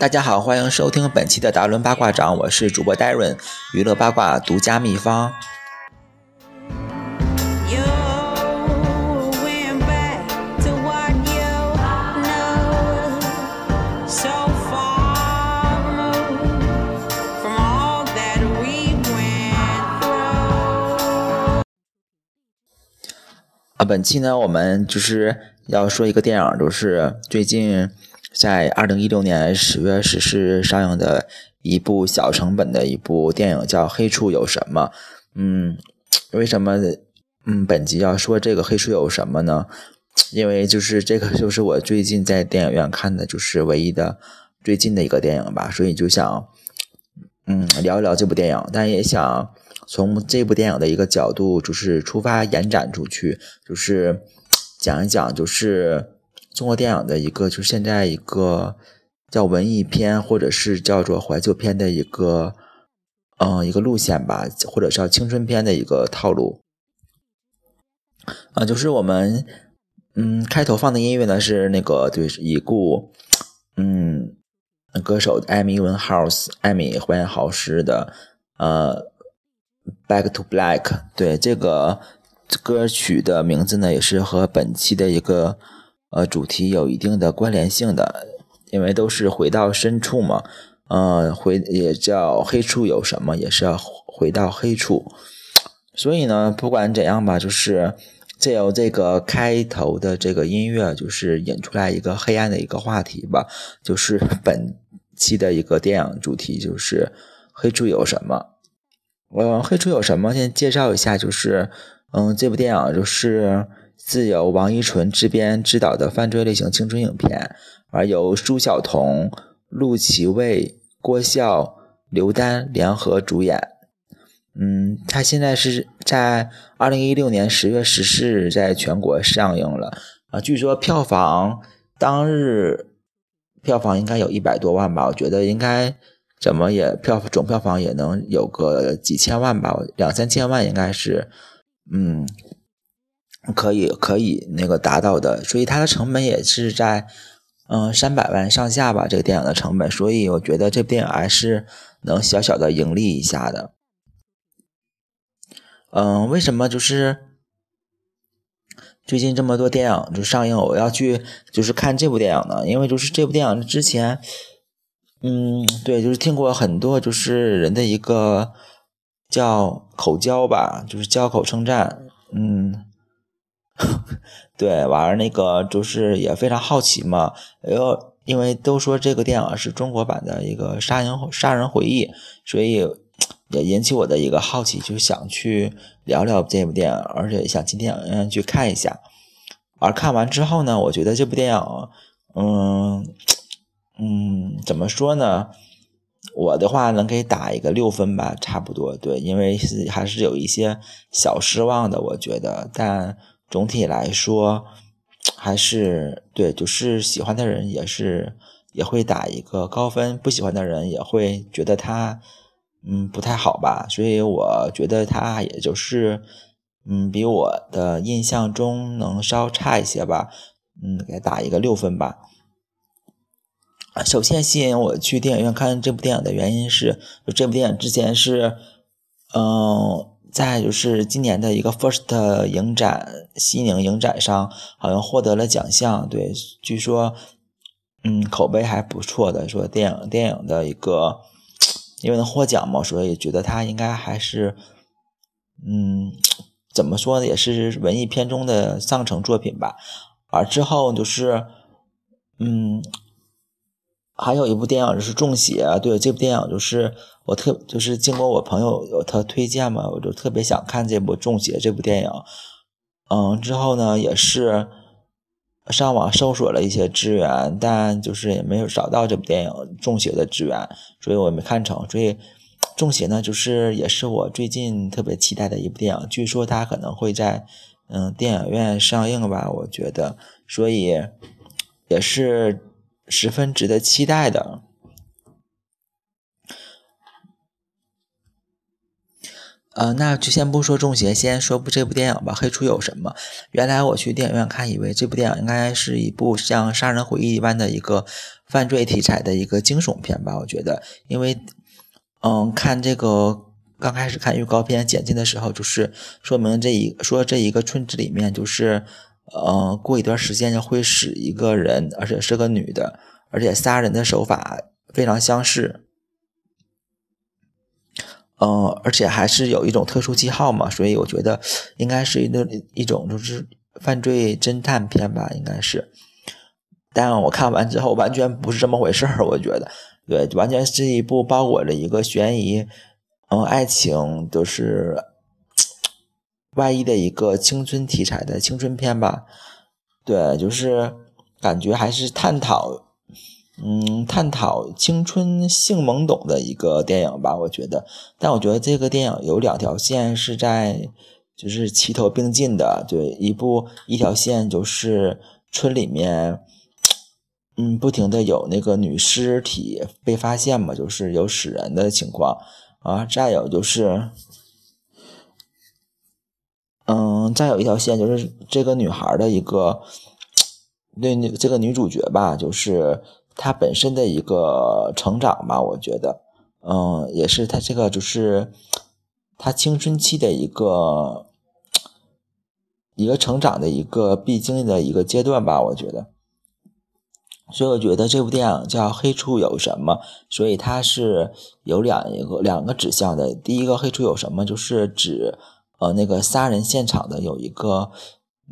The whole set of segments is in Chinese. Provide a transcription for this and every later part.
大家好，欢迎收听本期的达伦八卦掌，我是主播 Darren，娱乐八卦独家秘方。啊，本期呢，我们就是要说一个电影，就是最近。在二零一六年十月十四日上映的一部小成本的一部电影叫《黑处有什么》。嗯，为什么嗯本集要说这个《黑处有什么》呢？因为就是这个就是我最近在电影院看的，就是唯一的最近的一个电影吧，所以就想嗯聊一聊这部电影，但也想从这部电影的一个角度就是出发延展出去，就是讲一讲就是。中国电影的一个，就是现在一个叫文艺片，或者是叫做怀旧片的一个，嗯，一个路线吧，或者叫青春片的一个套路。啊，就是我们，嗯，开头放的音乐呢是那个，对，已故，嗯，歌手艾米文豪斯，艾米怀恩豪斯的，呃，《Back to Black》。对，这个歌曲的名字呢，也是和本期的一个。呃，主题有一定的关联性的，因为都是回到深处嘛。呃，回也叫黑处有什么，也是要回到黑处。所以呢，不管怎样吧，就是借由这个开头的这个音乐，就是引出来一个黑暗的一个话题吧。就是 本期的一个电影主题就是黑处有什么。呃，黑处有什么？先介绍一下，就是嗯，这部电影就是。自由王一纯制编执导的犯罪类型青春影片，而由舒晓彤、陆琪蔚、郭笑、刘丹联合主演。嗯，他现在是在二零一六年十月十四日在全国上映了啊，据说票房当日票房应该有一百多万吧，我觉得应该怎么也票总票房也能有个几千万吧，两三千万应该是，嗯。可以可以那个达到的，所以它的成本也是在嗯三百万上下吧，这个电影的成本，所以我觉得这部电影还是能小小的盈利一下的。嗯，为什么就是最近这么多电影就上映，我要去就是看这部电影呢？因为就是这部电影之前，嗯，对，就是听过很多就是人的一个叫口交吧，就是交口称赞，嗯。对，完了那个就是也非常好奇嘛，哎呦，因为都说这个电影是中国版的一个杀人杀人回忆，所以也引起我的一个好奇，就想去聊聊这部电影，而且想进电影院去看一下。而看完之后呢，我觉得这部电影，嗯嗯，怎么说呢？我的话能给打一个六分吧，差不多。对，因为是还是有一些小失望的，我觉得，但。总体来说，还是对，就是喜欢的人也是也会打一个高分，不喜欢的人也会觉得他嗯不太好吧。所以我觉得他也就是嗯比我的印象中能稍差一些吧，嗯，给他打一个六分吧。首先吸引我去电影院看这部电影的原因是，这部电影之前是嗯。再就是今年的一个 First 影展，西宁影展上好像获得了奖项，对，据说，嗯，口碑还不错的，说电影电影的一个，因为能获奖嘛，所以觉得它应该还是，嗯，怎么说呢，也是文艺片中的上乘作品吧。而之后就是，嗯。还有一部电影就是《中邪》，对这部电影就是我特就是经过我朋友有他推荐嘛，我就特别想看这部《中邪》这部电影。嗯，之后呢也是上网搜索了一些资源，但就是也没有找到这部电影《中邪》的资源，所以我没看成。所以《中邪》呢，就是也是我最近特别期待的一部电影，据说它可能会在嗯电影院上映吧，我觉得，所以也是。十分值得期待的。呃，那就先不说中邪，先说部这部电影吧。黑处有什么？原来我去电影院看，以为这部电影应该是一部像《杀人回忆》一般的一个犯罪题材的一个惊悚片吧。我觉得，因为，嗯，看这个刚开始看预告片剪辑的时候，就是说明这一说这一个村子里面，就是，呃，过一段时间就会使一个人，而且是个女的，而且杀人的手法非常相似。嗯，而且还是有一种特殊记号嘛，所以我觉得应该是一个一种就是犯罪侦探片吧，应该是。但我看完之后，完全不是这么回事儿，我觉得，对，完全是一部包裹着一个悬疑，嗯，爱情，就是外衣的一个青春题材的青春片吧。对，就是感觉还是探讨。嗯，探讨青春性懵懂的一个电影吧，我觉得。但我觉得这个电影有两条线是在，就是齐头并进的。对，一部一条线就是村里面，嗯，不停的有那个女尸体被发现嘛，就是有死人的情况啊。再有就是，嗯，再有一条线就是这个女孩的一个，对，那这个女主角吧，就是。她本身的一个成长吧，我觉得，嗯，也是她这个就是她青春期的一个一个成长的一个必经的一个阶段吧，我觉得。所以我觉得这部电影叫《黑处有什么》，所以它是有两一个两个指向的。第一个“黑处有什么”就是指呃那个杀人现场的有一个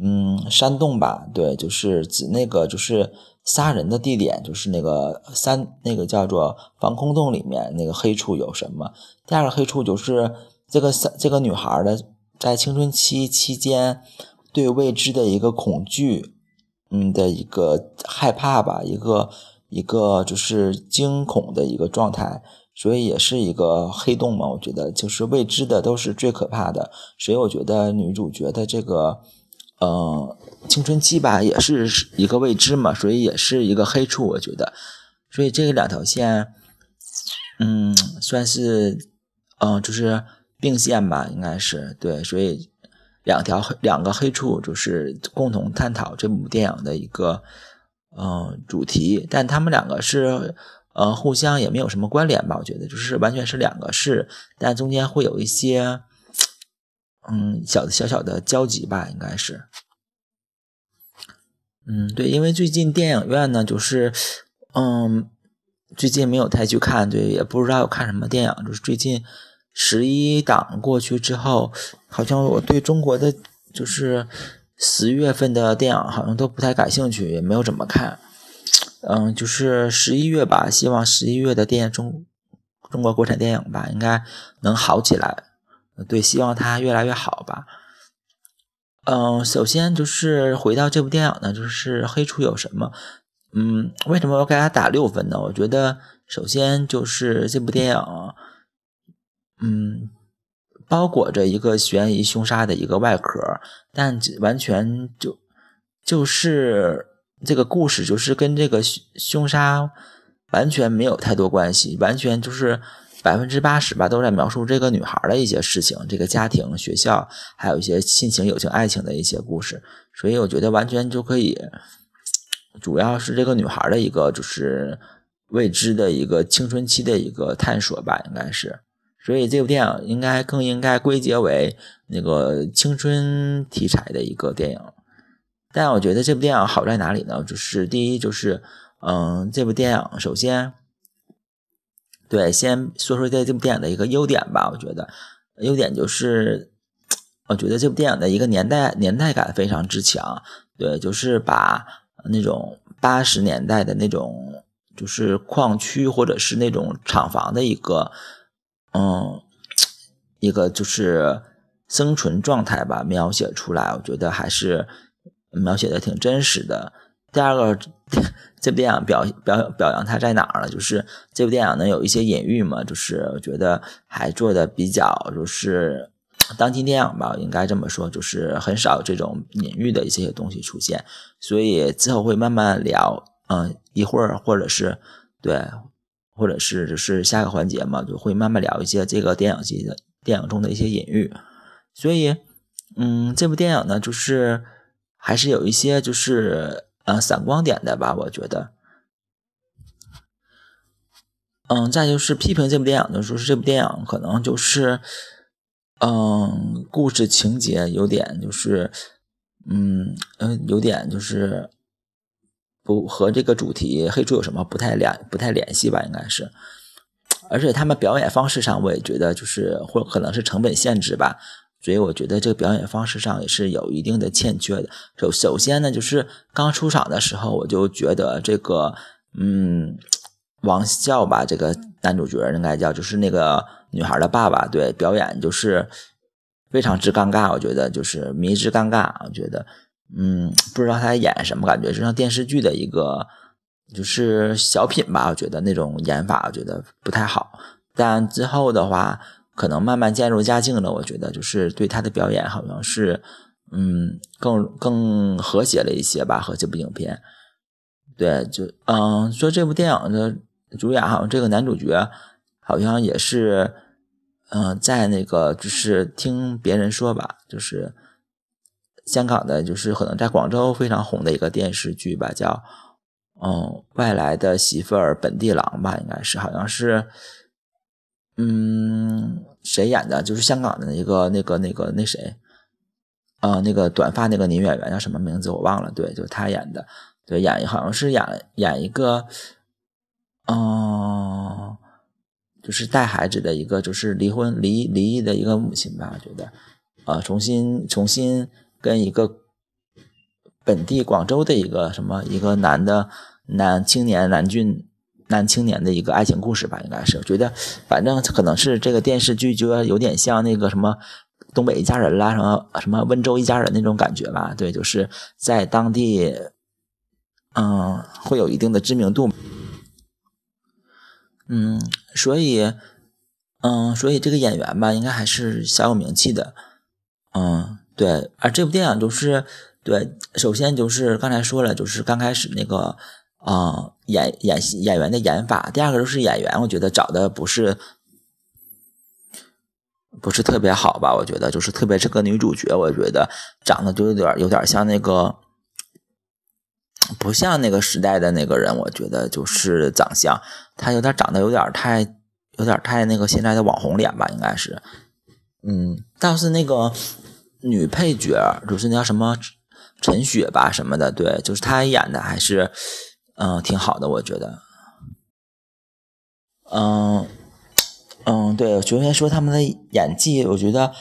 嗯山洞吧，对，就是指那个就是。杀人的地点就是那个山，那个叫做防空洞里面那个黑处有什么？第二个黑处就是这个三这个女孩的在青春期期间对未知的一个恐惧，嗯的一个害怕吧，一个一个就是惊恐的一个状态，所以也是一个黑洞嘛。我觉得就是未知的都是最可怕的，所以我觉得女主角的这个。嗯，青春期吧，也是一个未知嘛，所以也是一个黑处，我觉得，所以这个两条线，嗯，算是，嗯，就是并线吧，应该是对，所以两条两个黑处就是共同探讨这部电影的一个，嗯，主题，但他们两个是，呃，互相也没有什么关联吧，我觉得就是完全是两个事，但中间会有一些。嗯，小的小小的交集吧，应该是。嗯，对，因为最近电影院呢，就是，嗯，最近没有太去看，对，也不知道有看什么电影。就是最近十一档过去之后，好像我对中国的就是十月份的电影好像都不太感兴趣，也没有怎么看。嗯，就是十一月吧，希望十一月的电影中中国国产电影吧，应该能好起来。对，希望它越来越好吧。嗯，首先就是回到这部电影呢，就是黑处有什么？嗯，为什么要给它打六分呢？我觉得首先就是这部电影，嗯，包裹着一个悬疑凶杀的一个外壳，但完全就就是这个故事就是跟这个凶杀完全没有太多关系，完全就是。百分之八十吧，都在描述这个女孩的一些事情，这个家庭、学校，还有一些亲情、友情、爱情的一些故事。所以我觉得完全就可以，主要是这个女孩的一个就是未知的一个青春期的一个探索吧，应该是。所以这部电影应该更应该归结为那个青春题材的一个电影。但我觉得这部电影好在哪里呢？就是第一，就是嗯，这部电影首先。对，先说说这这部电影的一个优点吧。我觉得优点就是，我觉得这部电影的一个年代年代感非常之强。对，就是把那种八十年代的那种就是矿区或者是那种厂房的一个嗯一个就是生存状态吧描写出来，我觉得还是描写的挺真实的。第二个。这部电影表表表扬它在哪儿了？就是这部电影呢有一些隐喻嘛，就是觉得还做的比较就是当今电影吧，应该这么说，就是很少这种隐喻的一些东西出现，所以之后会慢慢聊，嗯，一会儿或者是对，或者是就是下个环节嘛，就会慢慢聊一些这个电影系的电影中的一些隐喻，所以，嗯，这部电影呢，就是还是有一些就是呃闪光点的吧，我觉得。嗯，再就是批评这部电影的时候，是这部电影可能就是，嗯，故事情节有点就是，嗯嗯，有点就是不和这个主题黑猪有什么不太联不太联系吧，应该是。而且他们表演方式上，我也觉得就是或可能是成本限制吧，所以我觉得这个表演方式上也是有一定的欠缺的。首首先呢，就是刚出场的时候，我就觉得这个，嗯。王笑吧，这个男主角应该叫，就是那个女孩的爸爸。对，表演就是非常之尴尬，我觉得就是迷之尴尬。我觉得，嗯，不知道他演什么，感觉就像电视剧的一个就是小品吧。我觉得那种演法，我觉得不太好。但之后的话，可能慢慢渐入佳境了。我觉得就是对他的表演，好像是嗯更更和谐了一些吧，和这部影片。对，就嗯说这部电影的。主演好像这个男主角好像也是，嗯，在那个就是听别人说吧，就是香港的，就是可能在广州非常红的一个电视剧吧，叫嗯外来的媳妇儿本地郎吧，应该是好像是，嗯，谁演的？就是香港的一个那个那个那谁，呃，那个短发那个女演员叫什么名字我忘了，对，就是他演的，对，演好像是演演一个。哦，就是带孩子的一个，就是离婚离离异的一个母亲吧，我觉得，呃，重新重新跟一个本地广州的一个什么一个男的男青年男俊男青年的一个爱情故事吧，应该是，我觉得反正可能是这个电视剧就有点像那个什么东北一家人啦，什么什么温州一家人那种感觉吧，对，就是在当地，嗯，会有一定的知名度。嗯，所以，嗯，所以这个演员吧，应该还是小有名气的。嗯，对。而这部电影就是，对，首先就是刚才说了，就是刚开始那个，啊，演演戏演员的演法。第二个就是演员，我觉得找的不是，不是特别好吧？我觉得，就是特别这个女主角，我觉得长得就有点有点像那个。不像那个时代的那个人，我觉得就是长相，她有点长得有点太，有点太那个现在的网红脸吧，应该是。嗯，倒是那个女配角，就是那叫什么陈雪吧什么的，对，就是她演的还是嗯挺好的，我觉得。嗯嗯，对，首先说他们的演技，我觉得。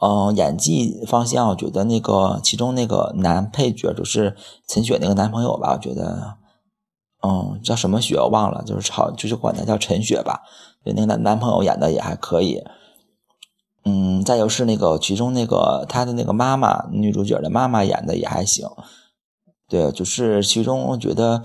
嗯，演技方向，我觉得那个其中那个男配角就是陈雪那个男朋友吧，我觉得，嗯，叫什么雪我忘了，就是好，就是管他叫陈雪吧。对，那个男男朋友演的也还可以。嗯，再就是那个其中那个他的那个妈妈，女主角的妈妈演的也还行。对，就是其中我觉得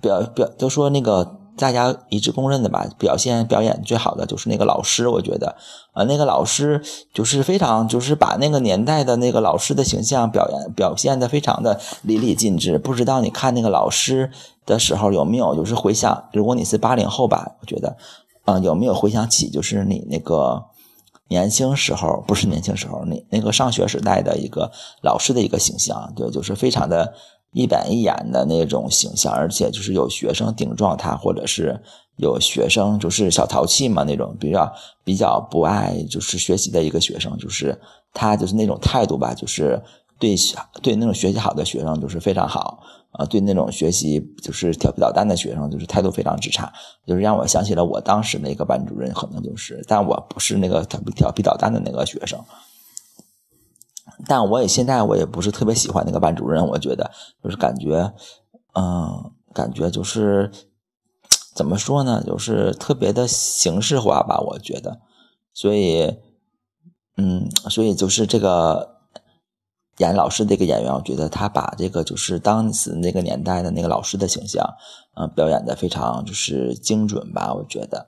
表表都说那个。大家一致公认的吧，表现表演最好的就是那个老师，我觉得，啊，那个老师就是非常，就是把那个年代的那个老师的形象表演表现的非常的淋漓尽致。不知道你看那个老师的时候有没有就是回想，如果你是八零后吧，我觉得，啊，有没有回想起就是你那个年轻时候，不是年轻时候，你那个上学时代的一个老师的一个形象，对，就是非常的。一板一眼的那种形象，而且就是有学生顶撞他，或者是有学生就是小淘气嘛，那种比较比较不爱就是学习的一个学生，就是他就是那种态度吧，就是对对那种学习好的学生就是非常好啊，对那种学习就是调皮捣蛋的学生就是态度非常之差，就是让我想起了我当时那个班主任，可能就是，但我不是那个调皮调皮捣蛋的那个学生。但我也现在我也不是特别喜欢那个班主任，我觉得就是感觉，嗯，感觉就是怎么说呢，就是特别的形式化吧，我觉得，所以，嗯，所以就是这个演老师这个演员，我觉得他把这个就是当时那个年代的那个老师的形象，嗯，表演的非常就是精准吧，我觉得，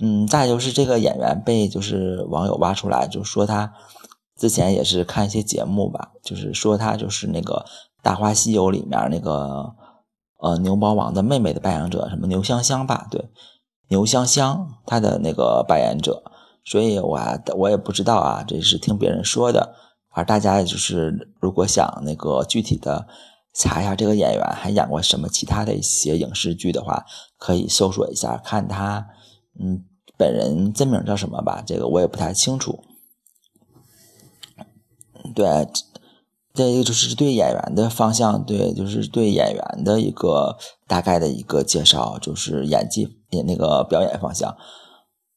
嗯，再就是这个演员被就是网友挖出来，就说他。之前也是看一些节目吧，就是说他就是那个《大话西游》里面那个呃牛魔王的妹妹的扮演者，什么牛香香吧？对，牛香香她的那个扮演者，所以我我也不知道啊，这是听别人说的。而大家就是如果想那个具体的查一下这个演员还演过什么其他的一些影视剧的话，可以搜索一下，看他嗯本人真名叫什么吧，这个我也不太清楚。对。再一个就是对演员的方向，对，就是对演员的一个大概的一个介绍，就是演技演那个表演方向。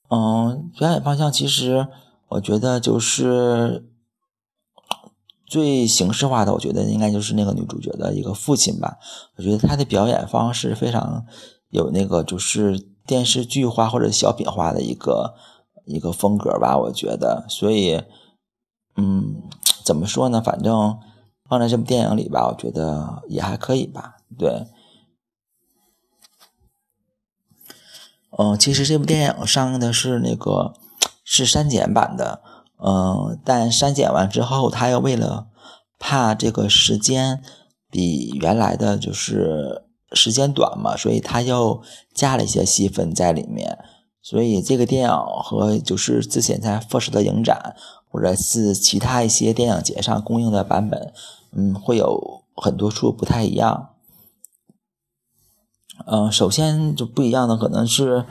嗯，表演方向其实我觉得就是最形式化的，我觉得应该就是那个女主角的一个父亲吧。我觉得他的表演方式非常有那个就是电视剧化或者小品化的一个一个风格吧。我觉得，所以，嗯，怎么说呢？反正。放在这部电影里吧，我觉得也还可以吧。对，嗯，其实这部电影上映的是那个是删减版的，嗯，但删减完之后，他又为了怕这个时间比原来的就是时间短嘛，所以他又加了一些戏份在里面。所以这个电影和就是之前在富士的影展或者是其他一些电影节上公映的版本。嗯，会有很多处不太一样。嗯，首先就不一样的可能是，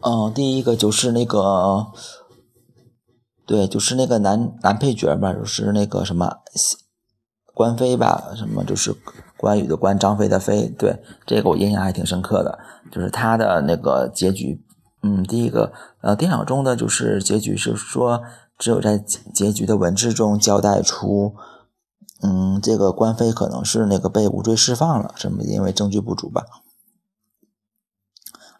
嗯，第一个就是那个，对，就是那个男男配角吧，就是那个什么关飞吧，什么就是关羽的关，张飞的飞，对，这个我印象还挺深刻的，就是他的那个结局。嗯，第一个，呃，电影中的就是结局是说，只有在结局的文字中交代出。嗯，这个官飞可能是那个被无罪释放了，什么因为证据不足吧？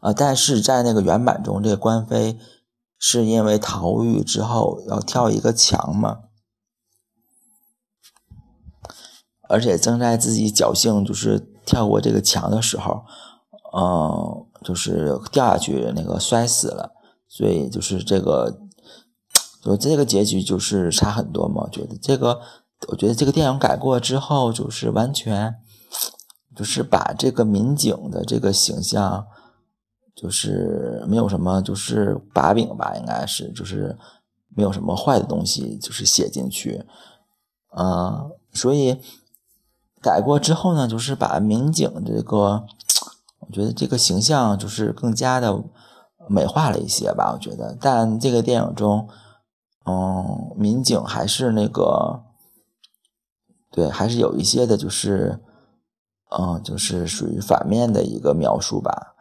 啊，但是在那个原版中，这个关飞是因为逃狱之后要跳一个墙嘛，而且正在自己侥幸就是跳过这个墙的时候，嗯，就是掉下去那个摔死了，所以就是这个，就这个结局就是差很多嘛，觉得这个。我觉得这个电影改过之后，就是完全，就是把这个民警的这个形象，就是没有什么就是把柄吧，应该是就是没有什么坏的东西，就是写进去，嗯，所以改过之后呢，就是把民警这个，我觉得这个形象就是更加的美化了一些吧，我觉得，但这个电影中，嗯，民警还是那个。对，还是有一些的，就是，嗯，就是属于反面的一个描述吧。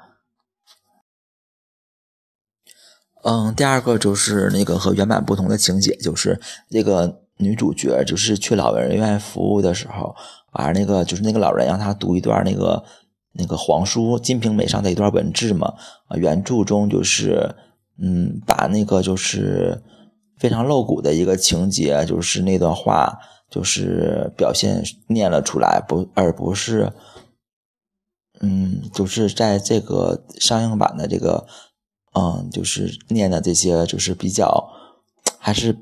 嗯，第二个就是那个和原版不同的情节，就是那个女主角就是去老人院服务的时候，而那个就是那个老人让她读一段那个那个皇书《金瓶梅》上的一段文字嘛。啊，原著中就是，嗯，把那个就是非常露骨的一个情节，就是那段话。就是表现念了出来，不，而不是，嗯，就是在这个上映版的这个，嗯，就是念的这些，就是比较，还是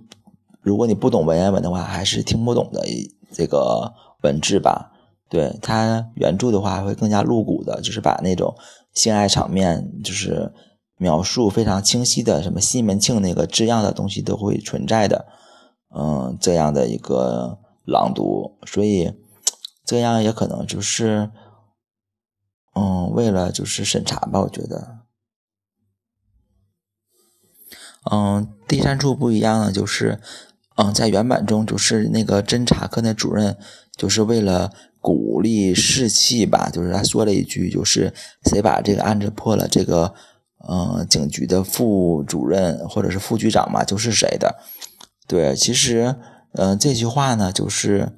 如果你不懂文言文的话，还是听不懂的这个文字吧。对他原著的话，会更加露骨的，就是把那种性爱场面，就是描述非常清晰的，什么西门庆那个字样的东西都会存在的。嗯，这样的一个朗读，所以这样也可能就是，嗯，为了就是审查吧，我觉得。嗯，第三处不一样的就是，嗯，在原版中就是那个侦查科那主任，就是为了鼓励士气吧，就是他说了一句，就是谁把这个案子破了，这个嗯警局的副主任或者是副局长嘛，就是谁的。对，其实，嗯，这句话呢，就是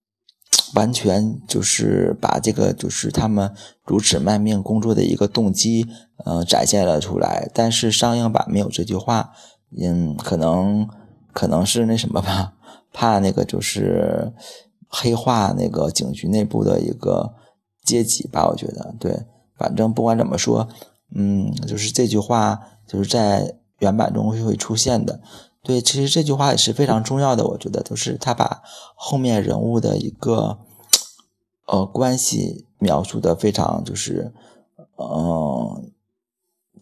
完全就是把这个就是他们如此卖命工作的一个动机，嗯，展现了出来。但是上映版没有这句话，嗯，可能可能是那什么吧，怕那个就是黑化那个警局内部的一个阶级吧。我觉得，对，反正不管怎么说，嗯，就是这句话就是在原版中会会出现的。对，其实这句话也是非常重要的，我觉得就是他把后面人物的一个呃关系描述的非常就是嗯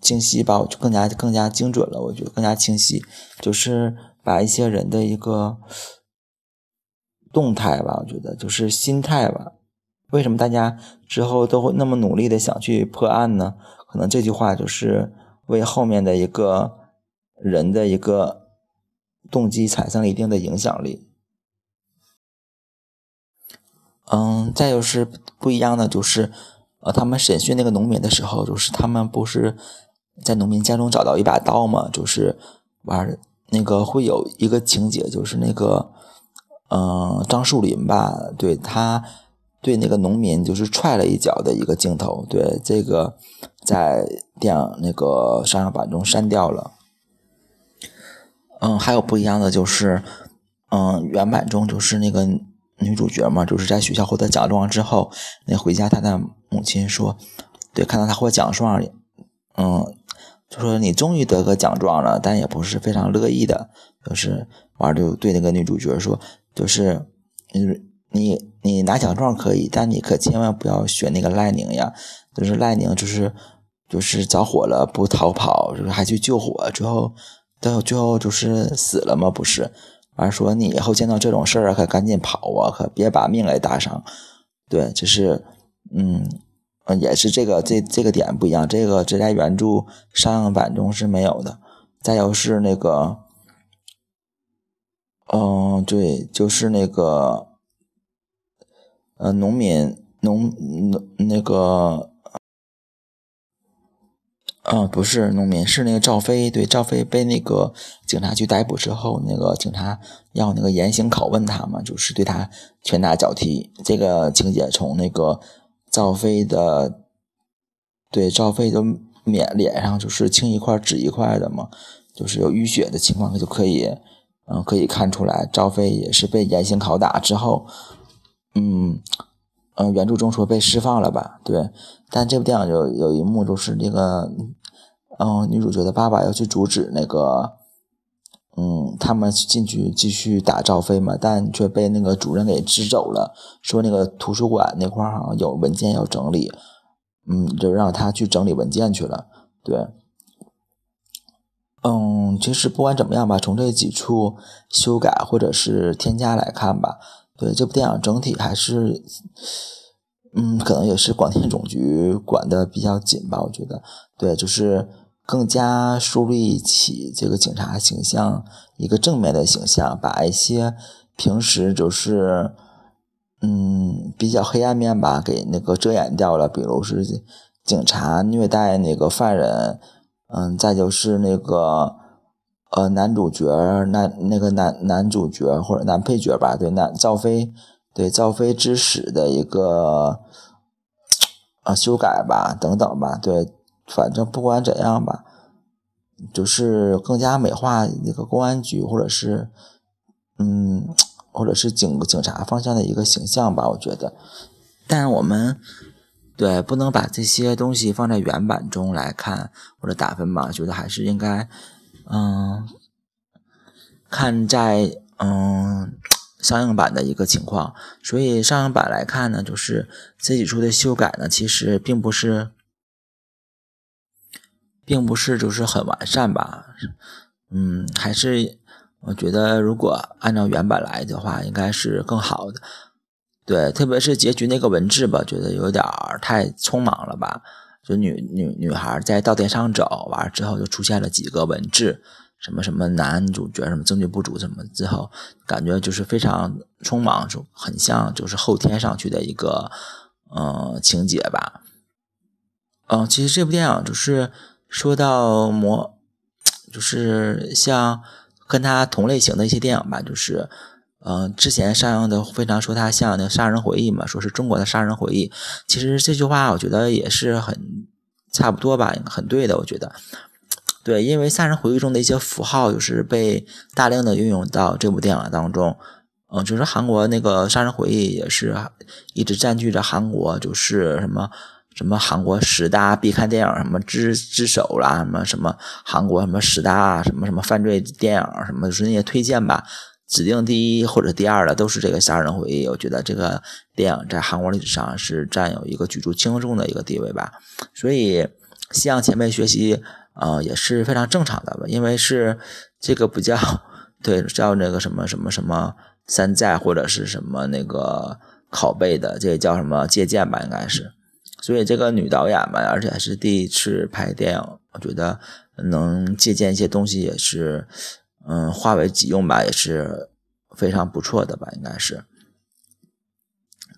清晰吧，我就更加更加精准了。我觉得更加清晰，就是把一些人的一个动态吧，我觉得就是心态吧。为什么大家之后都会那么努力的想去破案呢？可能这句话就是为后面的一个人的一个动机产生了一定的影响力。嗯，再就是不一样的就是，呃，他们审讯那个农民的时候，就是他们不是在农民家中找到一把刀嘛，就是玩那个会有一个情节，就是那个，嗯，张树林吧，对他对那个农民就是踹了一脚的一个镜头，对这个在电影那个上映版中删掉了。嗯，还有不一样的就是，嗯，原版中就是那个。女主角嘛，就是在学校获得奖状之后，那回家，她的母亲说：“对，看到她获奖状，嗯，就说你终于得个奖状了，但也不是非常乐意的，就是完就对那个女主角说，就是你你你拿奖状可以，但你可千万不要学那个赖宁呀，就是赖宁就是就是着火了不逃跑，就是还去救火，最后到最后就是死了吗？不是。”完说你以后见到这种事儿可赶紧跑啊，可别把命给搭上。对，就是，嗯，也是这个这这个点不一样，这个只在原著上映版中是没有的。再有是那个，嗯，对，就是那个，呃，农民农农那个。嗯，不是农民，是那个赵飞。对，赵飞被那个警察局逮捕之后，那个警察要那个严刑拷问他嘛，就是对他拳打脚踢。这个情节从那个赵飞的，对赵飞的脸脸上就是青一块紫一块的嘛，就是有淤血的情况就可以，嗯，可以看出来赵飞也是被严刑拷打之后，嗯。嗯，原著中说被释放了吧？对，但这部电影有有一幕就是那个，嗯，女主角的爸爸要去阻止那个，嗯，他们进去继续打赵飞嘛，但却被那个主任给支走了，说那个图书馆那块好像有文件要整理，嗯，就让他去整理文件去了。对，嗯，其实不管怎么样吧，从这几处修改或者是添加来看吧。对这部电影整体还是，嗯，可能也是广电总局管的比较紧吧，我觉得，对，就是更加树立起这个警察形象一个正面的形象，把一些平时就是，嗯，比较黑暗面吧，给那个遮掩掉了，比如是警察虐待那个犯人，嗯，再就是那个。呃，男主角男那个男男主角或者男配角吧，对，男赵飞，对赵飞之死的一个啊修改吧，等等吧，对，反正不管怎样吧，就是更加美化那个公安局或者是嗯，或者是警警察方向的一个形象吧，我觉得，但我们对不能把这些东西放在原版中来看或者打分吧，觉得还是应该。嗯，看在嗯上映版的一个情况，所以上映版来看呢，就是这几处的修改呢，其实并不是，并不是就是很完善吧。嗯，还是我觉得如果按照原版来的话，应该是更好的。对，特别是结局那个文字吧，觉得有点太匆忙了吧。就女女女孩在稻田上走完了之后，就出现了几个文字，什么什么男主角什么证据不足什么之后，感觉就是非常匆忙，就很像就是后天上去的一个嗯情节吧。嗯，其实这部电影就是说到魔，就是像跟他同类型的一些电影吧，就是嗯之前上映的非常说他像那个杀人回忆嘛，说是中国的杀人回忆。其实这句话我觉得也是很。差不多吧，很对的，我觉得，对，因为杀人回忆中的一些符号就是被大量的运用到这部电影当中，嗯，就是韩国那个杀人回忆也是一直占据着韩国，就是什么什么韩国十大必看电影，什么之之首啦，什么什么韩国什么十大什么什么犯罪电影，什么就是那些推荐吧，指定第一或者第二的都是这个杀人回忆，我觉得这个电影在韩国历史上是占有一个举足轻重的一个地位吧。所以，向前辈学习，呃，也是非常正常的吧，因为是这个不叫对叫那个什么什么什么山寨或者是什么那个拷贝的，这叫什么借鉴吧，应该是。所以这个女导演嘛，而且还是第一次拍电影，我觉得能借鉴一些东西也是，嗯，化为己用吧，也是非常不错的吧，应该是。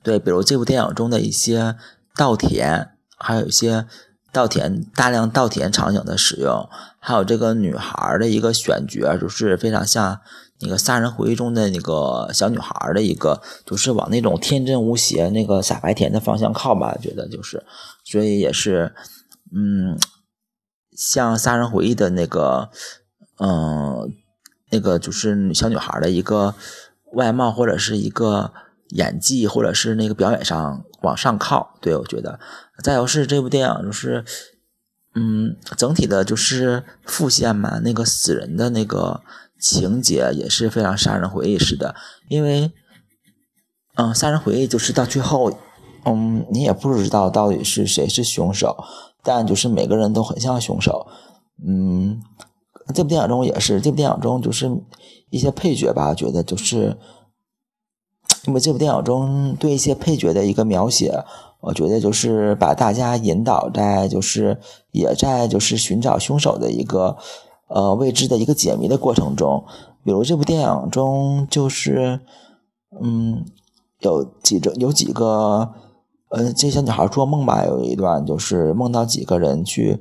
对，比如这部电影中的一些稻田，还有一些稻田大量稻田场景的使用，还有这个女孩的一个选角，就是非常像那个《杀人回忆》中的那个小女孩的一个，就是往那种天真无邪、那个傻白甜的方向靠吧，觉得就是，所以也是，嗯，像《杀人回忆》的那个，嗯，那个就是小女孩的一个外貌或者是一个。演技或者是那个表演上往上靠，对我觉得，再有是这部电影就是，嗯，整体的就是复现嘛，那个死人的那个情节也是非常杀人回忆式的，因为，嗯，杀人回忆就是到最后，嗯，你也不知道到底是谁是凶手，但就是每个人都很像凶手，嗯，这部电影中也是，这部电影中就是一些配角吧，觉得就是。因为这部电影中对一些配角的一个描写，我觉得就是把大家引导在就是也在就是寻找凶手的一个呃未知的一个解谜的过程中。比如这部电影中就是嗯有几个有几个呃这小女孩做梦吧，有一段就是梦到几个人去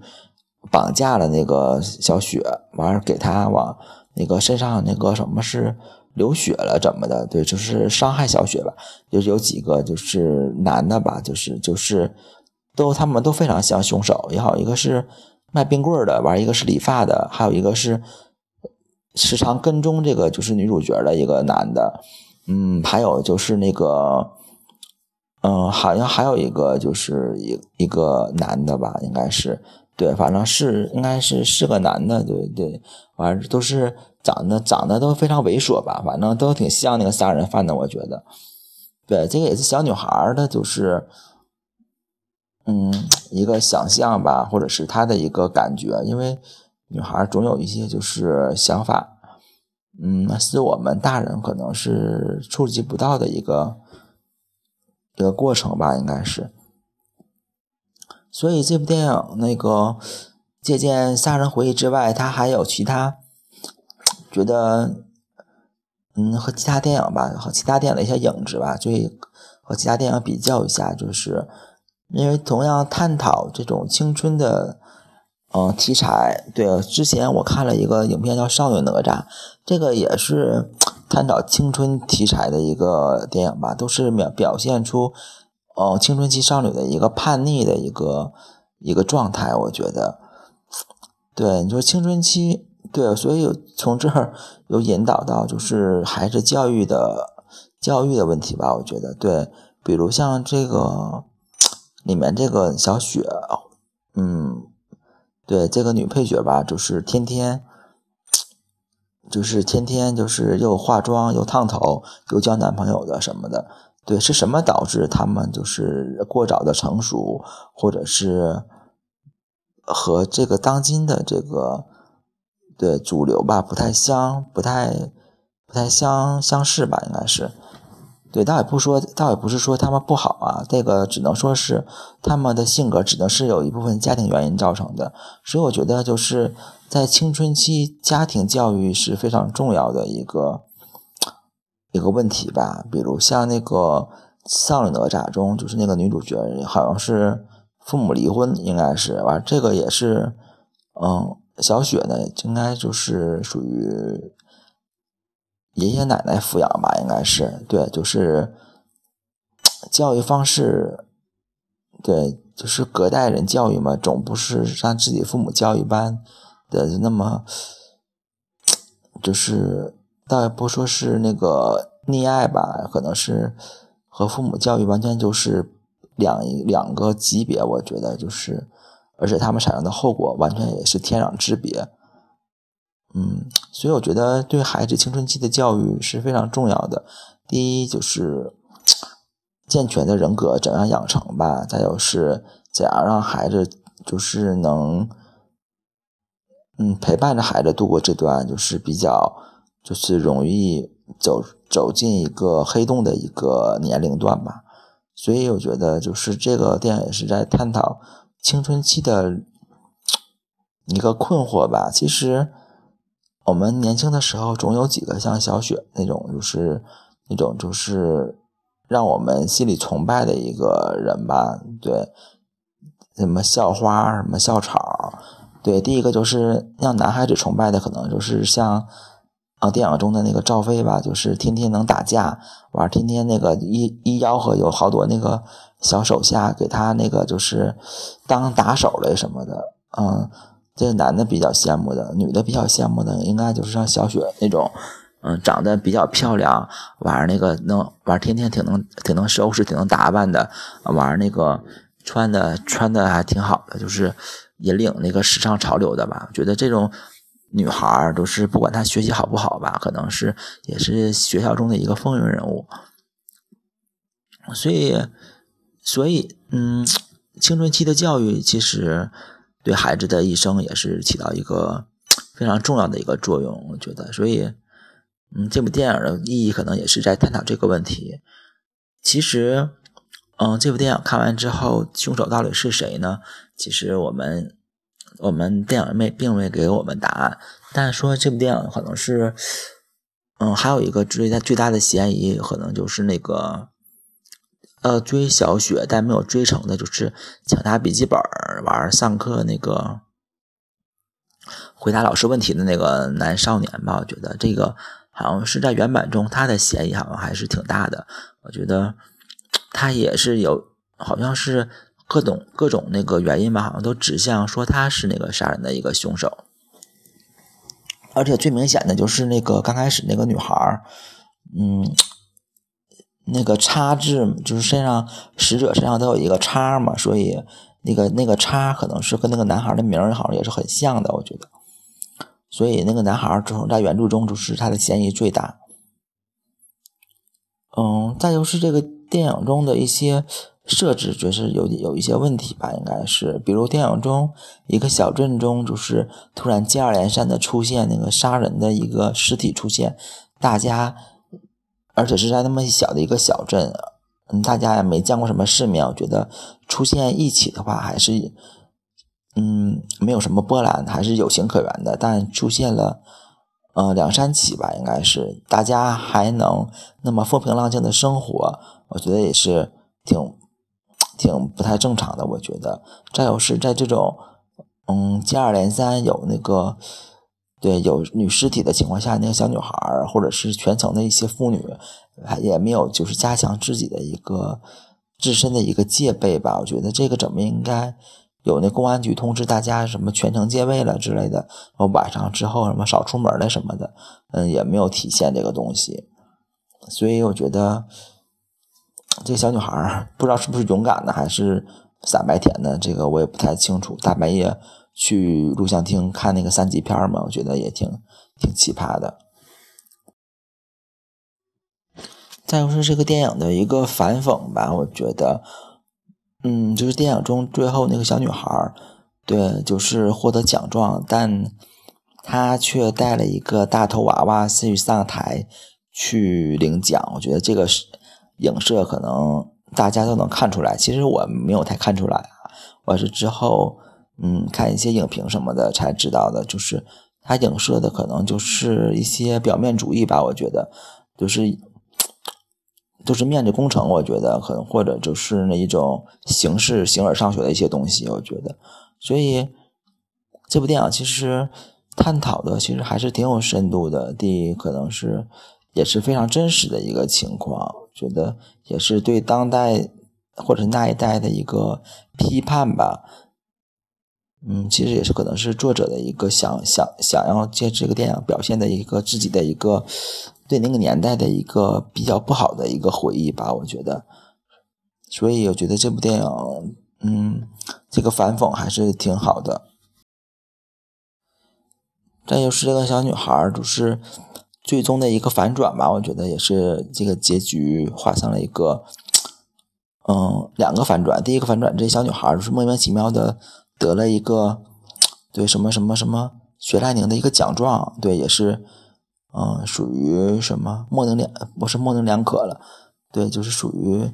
绑架了那个小雪，完了给她往那个身上那个什么是。流血了怎么的？对，就是伤害小雪吧。就是有几个就是男的吧，就是就是都他们都非常像凶手。也好，一个是卖冰棍的，完一个是理发的，还有一个是时常跟踪这个就是女主角的一个男的。嗯，还有就是那个，嗯，好像还有一个就是一一个男的吧，应该是对，反正是应该是是个男的，对对，反正都是。长得长得都非常猥琐吧，反正都挺像那个杀人犯的，我觉得。对，这个也是小女孩的，就是，嗯，一个想象吧，或者是她的一个感觉，因为女孩总有一些就是想法，嗯，是我们大人可能是触及不到的一个一个过程吧，应该是。所以这部电影那个借鉴《杀人回忆》之外，它还有其他。觉得，嗯，和其他电影吧，和其他电影的一些影子吧，就和其他电影比较一下，就是因为同样探讨这种青春的，嗯，题材。对，之前我看了一个影片叫《少女哪吒》，这个也是探讨青春题材的一个电影吧，都是表表现出，哦，青春期少女的一个叛逆的一个一个状态。我觉得，对，你说青春期。对，所以从这儿有引导到就是孩子教育的教育的问题吧，我觉得对，比如像这个里面这个小雪，嗯，对这个女配角吧，就是天天就是天天就是又化妆又烫头又交男朋友的什么的，对，是什么导致他们就是过早的成熟，或者是和这个当今的这个。对主流吧，不太相，不太，不太相相似吧，应该是。对，倒也不说，倒也不是说他们不好啊，这个只能说是他们的性格，只能是有一部分家庭原因造成的。所以我觉得就是在青春期，家庭教育是非常重要的一个一个问题吧。比如像那个《少女哪吒》中，就是那个女主角好像是父母离婚，应该是完，这个也是，嗯。小雪呢，应该就是属于爷爷奶奶抚养吧，应该是对，就是 教育方式，对，就是隔代人教育嘛，总不是像自己父母教育般的那么，就是倒也不说是那个溺爱吧，可能是和父母教育完全就是两两个级别，我觉得就是。而且他们产生的后果完全也是天壤之别，嗯，所以我觉得对孩子青春期的教育是非常重要的。第一就是 健全的人格怎样养成吧，再有是怎样让孩子就是能，嗯，陪伴着孩子度过这段就是比较就是容易走走进一个黑洞的一个年龄段吧。所以我觉得就是这个电影是在探讨青春期的一个困惑吧。其实我们年轻的时候总有几个像小雪那种，就是那种就是让我们心里崇拜的一个人吧。对，什么校花，什么校草，对，第一个就是让男孩子崇拜的，可能就是像。啊，电影中的那个赵飞吧，就是天天能打架，完天天那个一一吆喝，有好多那个小手下给他那个就是当打手嘞什么的。嗯，这男的比较羡慕的，女的比较羡慕的，应该就是像小雪那种，嗯，长得比较漂亮，完那个能完天天挺能挺能收拾，挺能打扮的，完那个穿的穿的还挺好的，就是引领那个时尚潮流的吧。觉得这种。女孩都是不管她学习好不好吧，可能是也是学校中的一个风云人物，所以，所以，嗯，青春期的教育其实对孩子的一生也是起到一个非常重要的一个作用，我觉得，所以，嗯，这部电影的意义可能也是在探讨这个问题。其实，嗯，这部电影看完之后，凶手到底是谁呢？其实我们。我们电影没并未给我们答案，但说这部电影可能是，嗯，还有一个最大最大的嫌疑，可能就是那个，呃，追小雪但没有追成的，就是抢她笔记本玩上课那个，回答老师问题的那个男少年吧。我觉得这个好像是在原版中他的嫌疑好像还是挺大的。我觉得他也是有，好像是。各种各种那个原因吧，好像都指向说他是那个杀人的一个凶手，而且最明显的就是那个刚开始那个女孩儿，嗯，那个叉字就是身上死者身上都有一个叉嘛，所以那个那个叉可能是跟那个男孩的名儿好像也是很像的，我觉得，所以那个男孩儿从在原著中就是他的嫌疑最大，嗯，再就是这个电影中的一些。设置就是有有一些问题吧，应该是，比如电影中一个小镇中，就是突然接二连三的出现那个杀人的一个尸体出现，大家，而且是在那么小的一个小镇，嗯，大家也没见过什么世面，我觉得出现一起的话还是，嗯，没有什么波澜，还是有情可原的，但出现了，呃，两三起吧，应该是大家还能那么风平浪静的生活，我觉得也是挺。挺不太正常的，我觉得。再有是在这种，嗯，接二连三有那个，对，有女尸体的情况下，那个小女孩儿或者是全城的一些妇女，也没有就是加强自己的一个自身的一个戒备吧。我觉得这个怎么应该有那公安局通知大家什么全城戒备了之类的，然后晚上之后什么少出门了什么的，嗯，也没有体现这个东西。所以我觉得。这个小女孩不知道是不是勇敢的，还是傻白甜的，这个我也不太清楚。大半夜去录像厅看那个三级片嘛，我觉得也挺挺奇葩的。再就是这个电影的一个反讽吧，我觉得，嗯，就是电影中最后那个小女孩，对，就是获得奖状，但她却带了一个大头娃娃去上台去领奖，我觉得这个是。影射可能大家都能看出来，其实我没有太看出来啊，我是之后嗯看一些影评什么的才知道的，就是它影射的可能就是一些表面主义吧，我觉得就是都是面子工程，我觉得可能或者就是那一种形式形而上学的一些东西，我觉得，所以这部电影其实探讨的其实还是挺有深度的，第一可能是也是非常真实的一个情况。觉得也是对当代或者那一代的一个批判吧，嗯，其实也是可能是作者的一个想想想要借这个电影表现的一个自己的一个对那个年代的一个比较不好的一个回忆吧，我觉得，所以我觉得这部电影，嗯，这个反讽还是挺好的。再就是这个小女孩，就是。最终的一个反转吧，我觉得也是这个结局画上了一个，嗯，两个反转。第一个反转，这小女孩就是莫名其妙的得了一个对什么什么什么雪莱宁的一个奖状，对，也是嗯属于什么模棱两不是模棱两可了，对，就是属于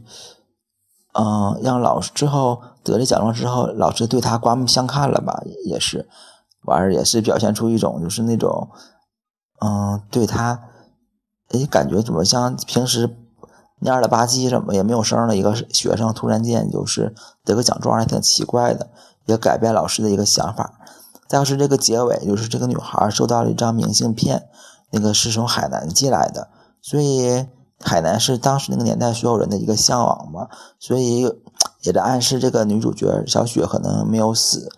嗯让老师之后得了奖状之后，老师对他刮目相看了吧，也是完儿也是表现出一种就是那种嗯对他哎感觉怎么像平时。蔫了吧唧，怎么也没有声的一个学生，突然间就是得个奖状，还挺奇怪的，也改变老师的一个想法。再是这个结尾，就是这个女孩收到了一张明信片，那个是从海南寄来的，所以海南是当时那个年代所有人的一个向往嘛，所以也在暗示这个女主角小雪可能没有死，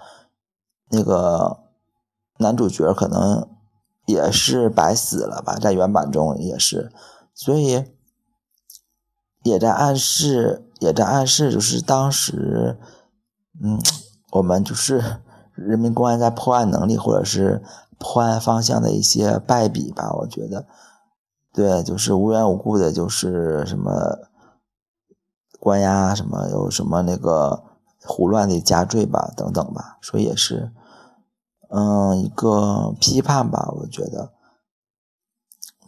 那个男主角可能也是白死了吧，在原版中也是，所以。也在暗示，也在暗示，就是当时，嗯，我们就是人民公安在破案能力或者是破案方向的一些败笔吧。我觉得，对，就是无缘无故的，就是什么关押，什么有什么那个胡乱的加罪吧，等等吧。所以也是，嗯，一个批判吧。我觉得，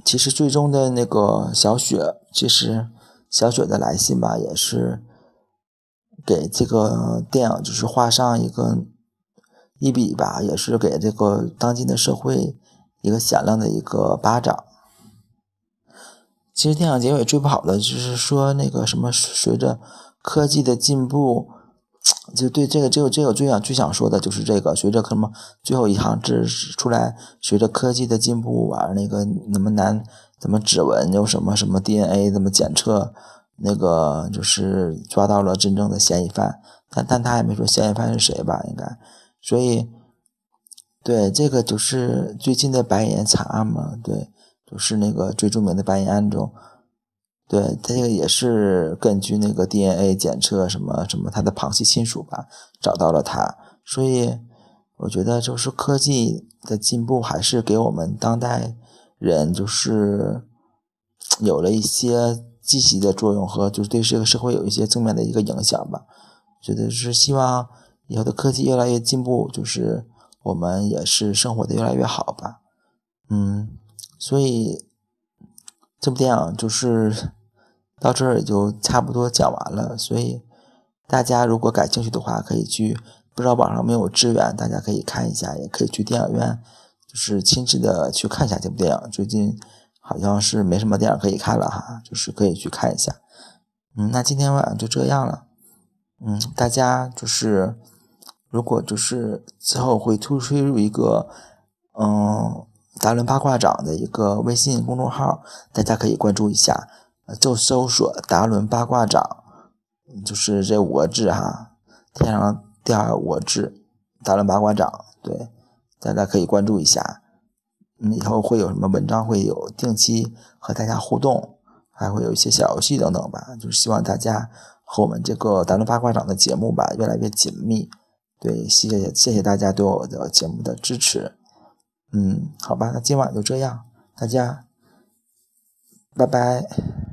其实最终的那个小雪，其实。小雪的来信吧，也是给这个电影就是画上一个一笔吧，也是给这个当今的社会一个响亮的一个巴掌。其实电影结尾最不好的就是说那个什么，随着科技的进步，就对这个这个这个最想最想说的就是这个，随着什么最后一行字出来，随着科技的进步啊，那个那么难。怎么指纹有什么什么 DNA 怎么检测？那个就是抓到了真正的嫌疑犯，但但他也没说嫌疑犯是谁吧？应该，所以，对这个就是最近的白银惨案嘛？对，就是那个最著名的白银案中，对他，这个也是根据那个 DNA 检测什么什么他的旁系亲属吧，找到了他。所以，我觉得就是科技的进步还是给我们当代。人就是 有了一些积极的作用和就是对这个社会有一些正面的一个影响吧。觉得是希望以后的科技越来越进步，就是我们也是生活的越来越好吧。嗯，所以这部电影就是到这儿也就差不多讲完了。所以大家如果感兴趣的话，可以去不知道网上没有资源，大家可以看一下，也可以去电影院。就是亲自的去看一下这部电影，最近好像是没什么电影可以看了哈，就是可以去看一下。嗯，那今天晚上就这样了。嗯，大家就是如果就是之后会推出一个嗯达伦八卦掌的一个微信公众号，大家可以关注一下，就搜索达伦八卦掌，就是这五个字哈，天上掉五个字，达伦八卦掌，对。大家可以关注一下，嗯，以后会有什么文章会有定期和大家互动，还会有一些小游戏等等吧。就是希望大家和我们这个达伦八卦掌的节目吧越来越紧密。对，谢谢谢谢大家对我的节目的支持。嗯，好吧，那今晚就这样，大家拜拜。